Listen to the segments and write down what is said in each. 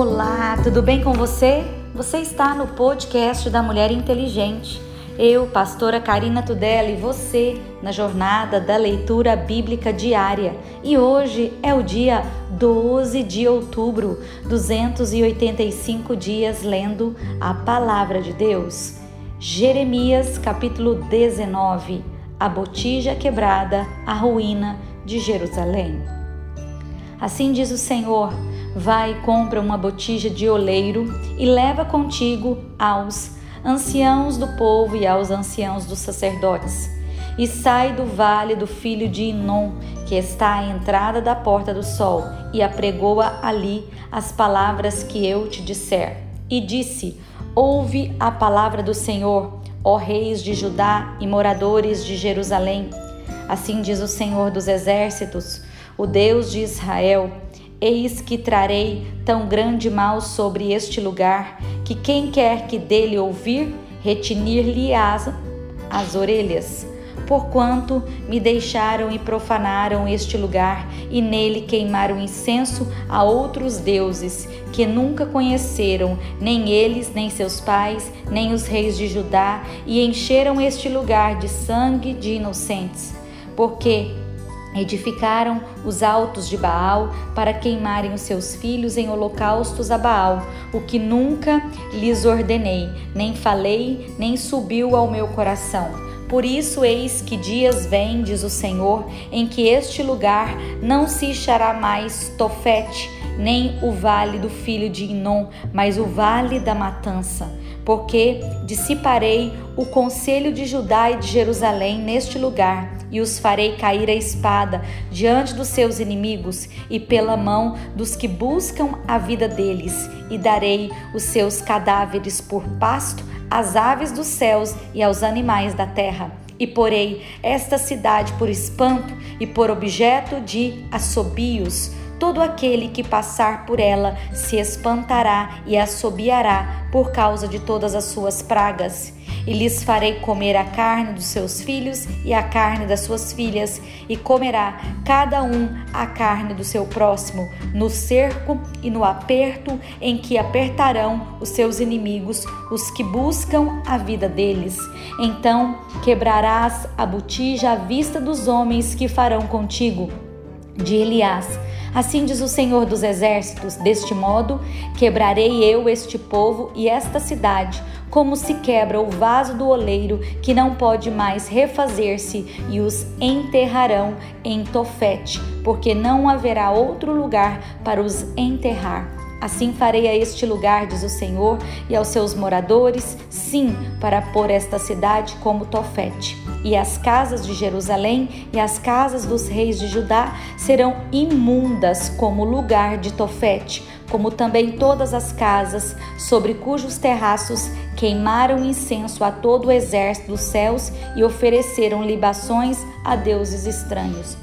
Olá, tudo bem com você? Você está no podcast da Mulher Inteligente. Eu, pastora Karina Tudela, e você na jornada da leitura bíblica diária. E hoje é o dia 12 de outubro, 285 dias lendo a palavra de Deus. Jeremias, capítulo 19. A botija quebrada, a ruína de Jerusalém. Assim diz o Senhor: Vai e compra uma botija de oleiro e leva contigo aos anciãos do povo e aos anciãos dos sacerdotes. E sai do vale do filho de Inom, que está à entrada da porta do sol, e apregoa ali as palavras que eu te disser. E disse: Ouve a palavra do Senhor, ó reis de Judá e moradores de Jerusalém. Assim diz o Senhor dos exércitos, o Deus de Israel Eis que trarei tão grande mal sobre este lugar, que quem quer que dele ouvir, retinir-lhe as, as orelhas. Porquanto me deixaram e profanaram este lugar, e nele queimaram incenso a outros deuses, que nunca conheceram, nem eles, nem seus pais, nem os reis de Judá, e encheram este lugar de sangue de inocentes. Porque Edificaram os altos de Baal para queimarem os seus filhos em holocaustos a Baal, o que nunca lhes ordenei, nem falei, nem subiu ao meu coração. Por isso, eis que dias vêm, diz o Senhor, em que este lugar não se achará mais Tofete, nem o vale do filho de Inom, mas o vale da matança porque dissiparei o conselho de Judá e de Jerusalém neste lugar, e os farei cair a espada diante dos seus inimigos e pela mão dos que buscam a vida deles, e darei os seus cadáveres por pasto às aves dos céus e aos animais da terra. E porei esta cidade por espanto e por objeto de assobios Todo aquele que passar por ela se espantará e assobiará por causa de todas as suas pragas. E lhes farei comer a carne dos seus filhos e a carne das suas filhas, e comerá cada um a carne do seu próximo, no cerco e no aperto em que apertarão os seus inimigos, os que buscam a vida deles. Então quebrarás a botija à vista dos homens que farão contigo. De Elias, Assim diz o Senhor dos Exércitos: deste modo quebrarei eu este povo e esta cidade, como se quebra o vaso do oleiro que não pode mais refazer-se, e os enterrarão em Tofete, porque não haverá outro lugar para os enterrar. Assim farei a este lugar, diz o Senhor, e aos seus moradores, sim, para pôr esta cidade como Tofete. E as casas de Jerusalém e as casas dos reis de Judá serão imundas como lugar de Tofete, como também todas as casas sobre cujos terraços queimaram incenso a todo o exército dos céus e ofereceram libações a deuses estranhos.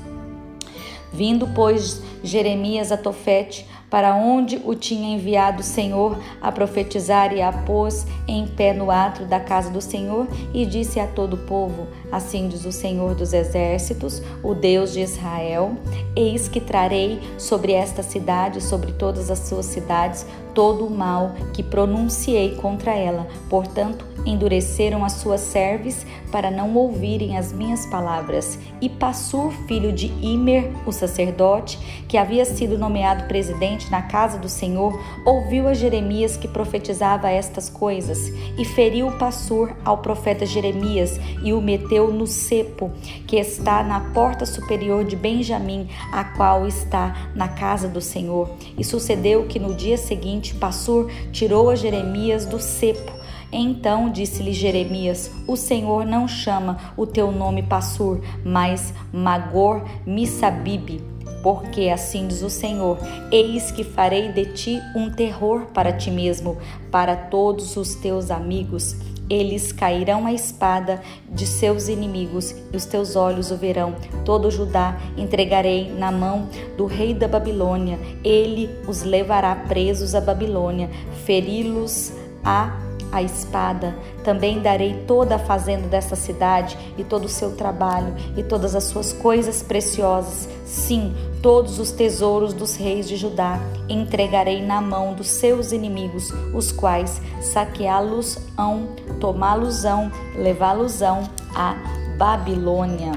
Vindo, pois, Jeremias a Tofete, para onde o tinha enviado o Senhor a profetizar e a pôs em pé no átrio da casa do Senhor e disse a todo o povo: Assim diz o Senhor dos exércitos, o Deus de Israel: Eis que trarei sobre esta cidade, sobre todas as suas cidades, todo o mal que pronunciei contra ela. Portanto, endureceram as suas serves para não ouvirem as minhas palavras. E Passur, filho de Imer, o sacerdote, que havia sido nomeado presidente na casa do Senhor, ouviu a Jeremias que profetizava estas coisas e feriu Passur ao profeta Jeremias e o meteu no cepo que está na porta superior de Benjamim, a qual está na casa do Senhor. E sucedeu que no dia seguinte Passur tirou a Jeremias do cepo então disse-lhe Jeremias: O Senhor não chama o teu nome Passur, mas Magor Missabib. Porque assim diz o Senhor: Eis que farei de ti um terror para ti mesmo, para todos os teus amigos. Eles cairão à espada de seus inimigos, e os teus olhos o verão. Todo Judá entregarei na mão do rei da Babilônia. Ele os levará presos à Babilônia, feri-los a a espada. Também darei toda a fazenda desta cidade e todo o seu trabalho e todas as suas coisas preciosas. Sim, todos os tesouros dos reis de Judá entregarei na mão dos seus inimigos, os quais saqueá-los-ão, tomá-los-ão, levá-los-ão à Babilônia.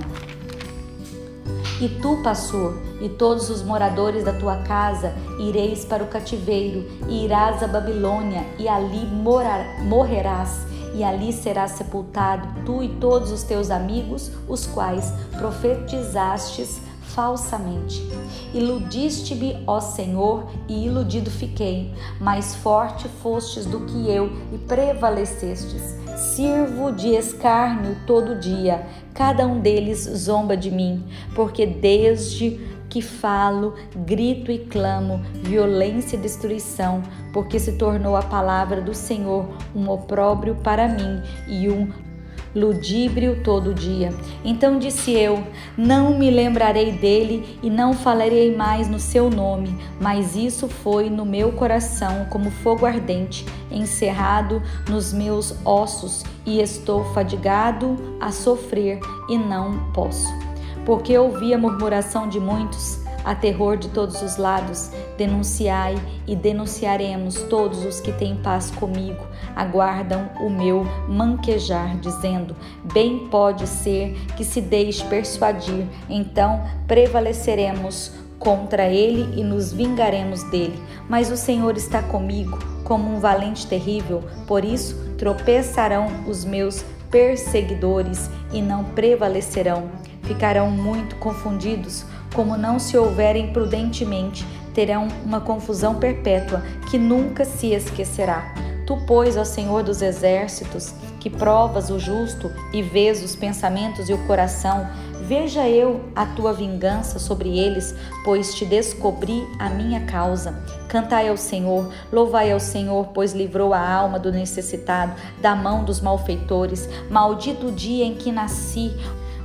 E tu, Passur, e todos os moradores da tua casa ireis para o cativeiro, e irás à Babilônia, e ali morar, morrerás, e ali serás sepultado, tu e todos os teus amigos, os quais profetizastes falsamente. Iludiste-me, ó Senhor, e iludido fiquei. Mais forte fostes do que eu e prevalecestes. Sirvo de escárnio todo dia. Cada um deles zomba de mim, porque desde que falo, grito e clamo, violência e destruição, porque se tornou a palavra do Senhor um opróbrio para mim e um ludíbrio todo dia. Então disse eu: Não me lembrarei dele e não falarei mais no seu nome, mas isso foi no meu coração como fogo ardente, encerrado nos meus ossos, e estou fadigado a sofrer e não posso. Porque ouvi a murmuração de muitos, a terror de todos os lados, denunciai e denunciaremos todos os que têm paz comigo, aguardam o meu manquejar, dizendo: Bem pode ser que se deixe persuadir, então prevaleceremos contra ele e nos vingaremos dele. Mas o Senhor está comigo, como um valente terrível, por isso tropeçarão os meus perseguidores e não prevalecerão. Ficarão muito confundidos como não se houverem prudentemente, terão uma confusão perpétua que nunca se esquecerá. Tu, pois, ó Senhor dos exércitos, que provas o justo e vês os pensamentos e o coração, veja eu a tua vingança sobre eles, pois te descobri a minha causa. Cantai ao Senhor, louvai ao Senhor, pois livrou a alma do necessitado da mão dos malfeitores. Maldito o dia em que nasci,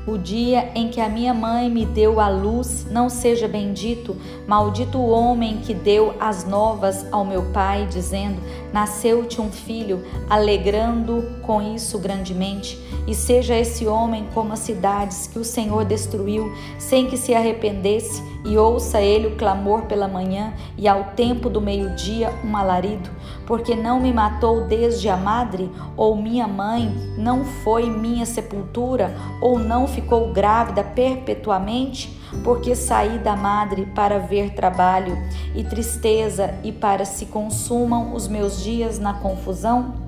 o dia em que a minha mãe me deu a luz não seja bendito, maldito o homem que deu as novas ao meu pai, dizendo: Nasceu-te um filho, alegrando com isso grandemente. E seja esse homem como as cidades que o Senhor destruiu, sem que se arrependesse, e ouça ele o clamor pela manhã, e ao tempo do meio-dia um alarido, porque não me matou desde a madre, ou minha mãe não foi minha sepultura, ou não ficou grávida perpetuamente? Porque saí da madre para ver trabalho e tristeza e para se consumam os meus dias na confusão?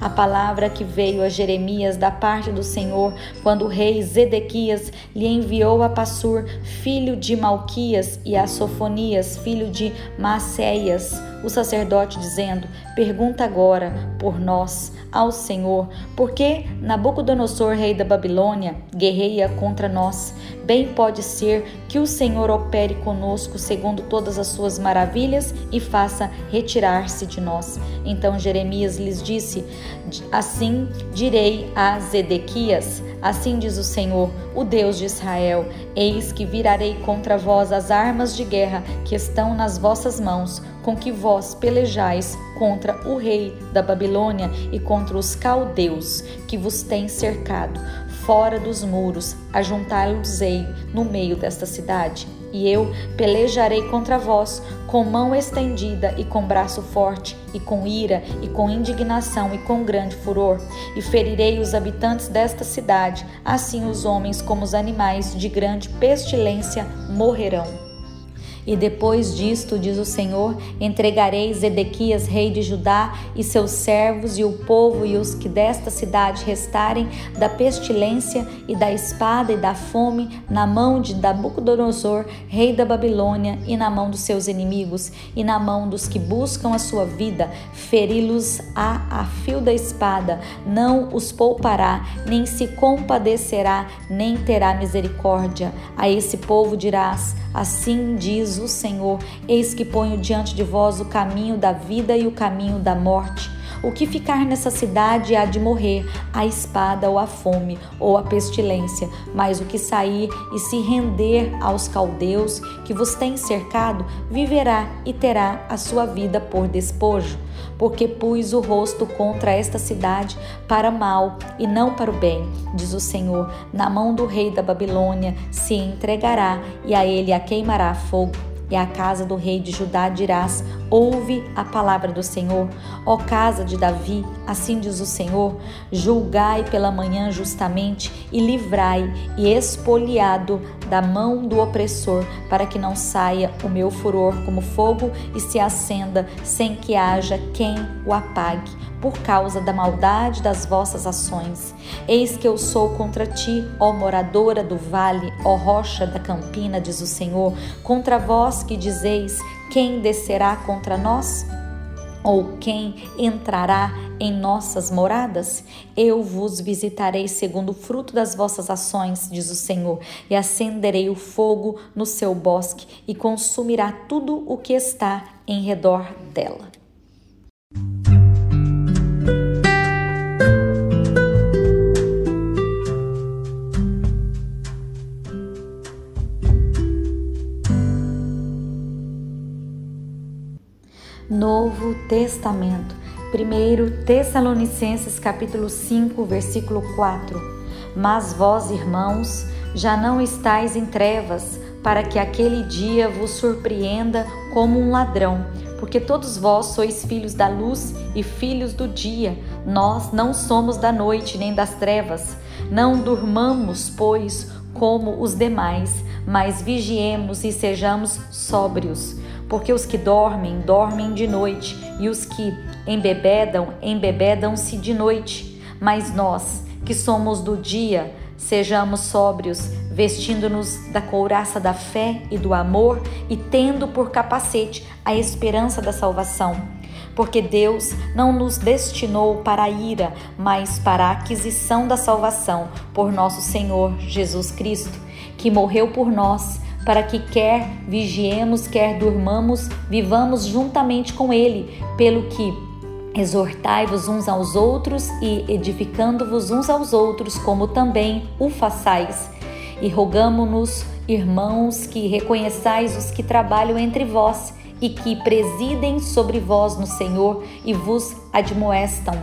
A palavra que veio a Jeremias da parte do Senhor, quando o rei Zedequias lhe enviou a Passur, filho de Malquias, e a Sofonias, filho de Maceias, o sacerdote, dizendo: Pergunta agora por nós ao Senhor, por que Nabucodonosor, rei da Babilônia, guerreia contra nós? Bem pode ser que o Senhor opere conosco segundo todas as suas maravilhas e faça retirar-se de nós. Então Jeremias lhes disse: Assim direi a Zedequias: Assim diz o Senhor, o Deus de Israel: Eis que virarei contra vós as armas de guerra que estão nas vossas mãos, com que vós pelejais contra o rei da Babilônia e contra os caldeus que vos têm cercado. Fora dos muros, ajuntá-los-ei no meio desta cidade e eu pelejarei contra vós com mão estendida e com braço forte, e com ira, e com indignação, e com grande furor, e ferirei os habitantes desta cidade, assim os homens como os animais de grande pestilência morrerão. E depois disto, diz o Senhor, entregarei Zedequias, rei de Judá, e seus servos, e o povo, e os que desta cidade restarem, da pestilência, e da espada, e da fome, na mão de Nabucodonosor, rei da Babilônia, e na mão dos seus inimigos, e na mão dos que buscam a sua vida, feri-los a, a fio da espada, não os poupará, nem se compadecerá, nem terá misericórdia. A esse povo dirás: Assim diz o Senhor: Eis que ponho diante de vós o caminho da vida e o caminho da morte. O que ficar nessa cidade há de morrer, a espada ou a fome ou a pestilência, mas o que sair e se render aos caldeus que vos têm cercado, viverá e terá a sua vida por despojo. Porque pus o rosto contra esta cidade para mal e não para o bem, diz o Senhor. Na mão do rei da Babilônia se entregará e a ele a queimará fogo e à casa do rei de Judá dirás: Ouve a palavra do Senhor. Ó casa de Davi, assim diz o Senhor: Julgai pela manhã justamente e livrai e expoliado da mão do opressor, para que não saia o meu furor como fogo e se acenda sem que haja quem o apague por causa da maldade das vossas ações. Eis que eu sou contra ti, ó moradora do vale, ó rocha da campina, diz o Senhor, contra vós que dizeis: quem descerá contra nós? Ou quem entrará em nossas moradas? Eu vos visitarei segundo o fruto das vossas ações, diz o Senhor, e acenderei o fogo no seu bosque e consumirá tudo o que está em redor dela. Novo Testamento. 1 Tessalonicenses capítulo 5, versículo 4. Mas vós, irmãos, já não estáis em trevas, para que aquele dia vos surpreenda como um ladrão, porque todos vós sois filhos da luz e filhos do dia. Nós não somos da noite nem das trevas. Não durmamos, pois, como os demais, mas vigiemos e sejamos sóbrios porque os que dormem, dormem de noite, e os que embebedam, embebedam-se de noite. Mas nós, que somos do dia, sejamos sóbrios, vestindo-nos da couraça da fé e do amor e tendo por capacete a esperança da salvação. Porque Deus não nos destinou para a ira, mas para a aquisição da salvação por nosso Senhor Jesus Cristo, que morreu por nós para que quer vigiemos, quer durmamos, vivamos juntamente com Ele, pelo que exortai-vos uns aos outros e edificando-vos uns aos outros, como também o façais. E rogamo-nos, irmãos, que reconheçais os que trabalham entre vós e que presidem sobre vós no Senhor e vos admoestam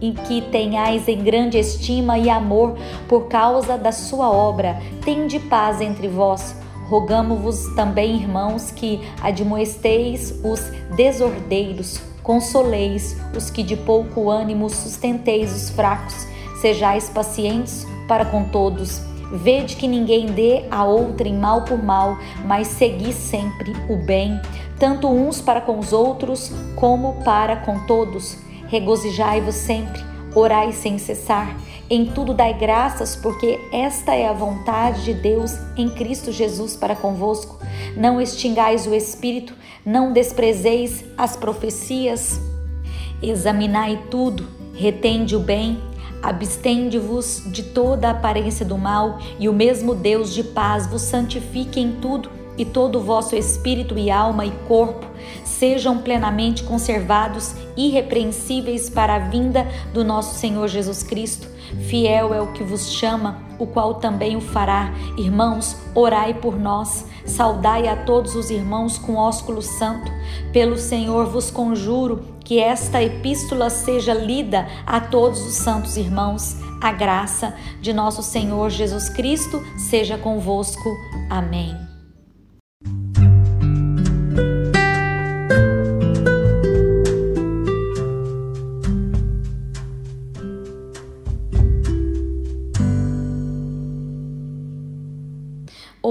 e que tenhais em grande estima e amor por causa da sua obra. Tende paz entre vós. Rogamo-vos também, irmãos, que admoesteis os desordeiros, consoleis os que de pouco ânimo, sustenteis os fracos, sejais pacientes para com todos. Vede que ninguém dê a outrem mal por mal, mas segui sempre o bem, tanto uns para com os outros, como para com todos. Regozijai-vos sempre, orai sem cessar em tudo dai graças, porque esta é a vontade de Deus em Cristo Jesus para convosco. Não extingais o espírito, não desprezeis as profecias. Examinai tudo, retende o bem, abstende-vos de toda aparência do mal, e o mesmo Deus de paz vos santifique em tudo e todo o vosso espírito e alma e corpo sejam plenamente conservados, irrepreensíveis para a vinda do nosso Senhor Jesus Cristo. Fiel é o que vos chama, o qual também o fará. Irmãos, orai por nós, saudai a todos os irmãos com ósculo santo. Pelo Senhor vos conjuro que esta epístola seja lida a todos os santos irmãos. A graça de nosso Senhor Jesus Cristo seja convosco. Amém.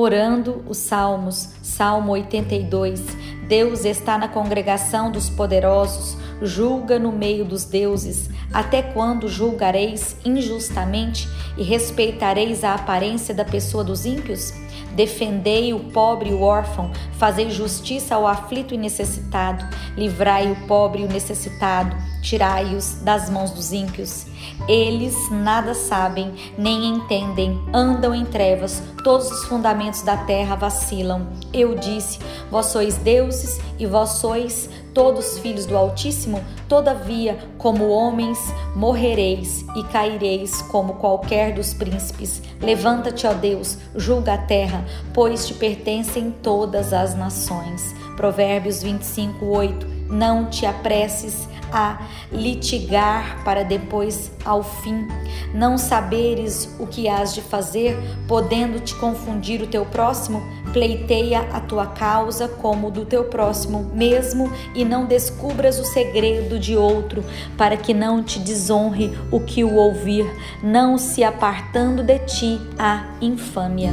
Orando os salmos, Salmo 82. Deus está na congregação dos poderosos, julga no meio dos deuses. Até quando julgareis injustamente e respeitareis a aparência da pessoa dos ímpios? Defendei o pobre e o órfão, fazei justiça ao aflito e necessitado, livrai o pobre e o necessitado, tirai-os das mãos dos ímpios. Eles nada sabem, nem entendem, andam em trevas, todos os fundamentos da terra vacilam. Eu disse: Vós sois deuses e vós sois todos filhos do Altíssimo, todavia, como homens, morrereis e caireis como qualquer dos príncipes. Levanta-te, ó Deus, julga a terra, pois te pertencem todas as nações. Provérbios 25, 8. Não te apresses a litigar para depois, ao fim, não saberes o que has de fazer, podendo te confundir o teu próximo, pleiteia a tua causa como do teu próximo mesmo e não descubras o segredo de outro, para que não te desonre o que o ouvir, não se apartando de ti a infâmia.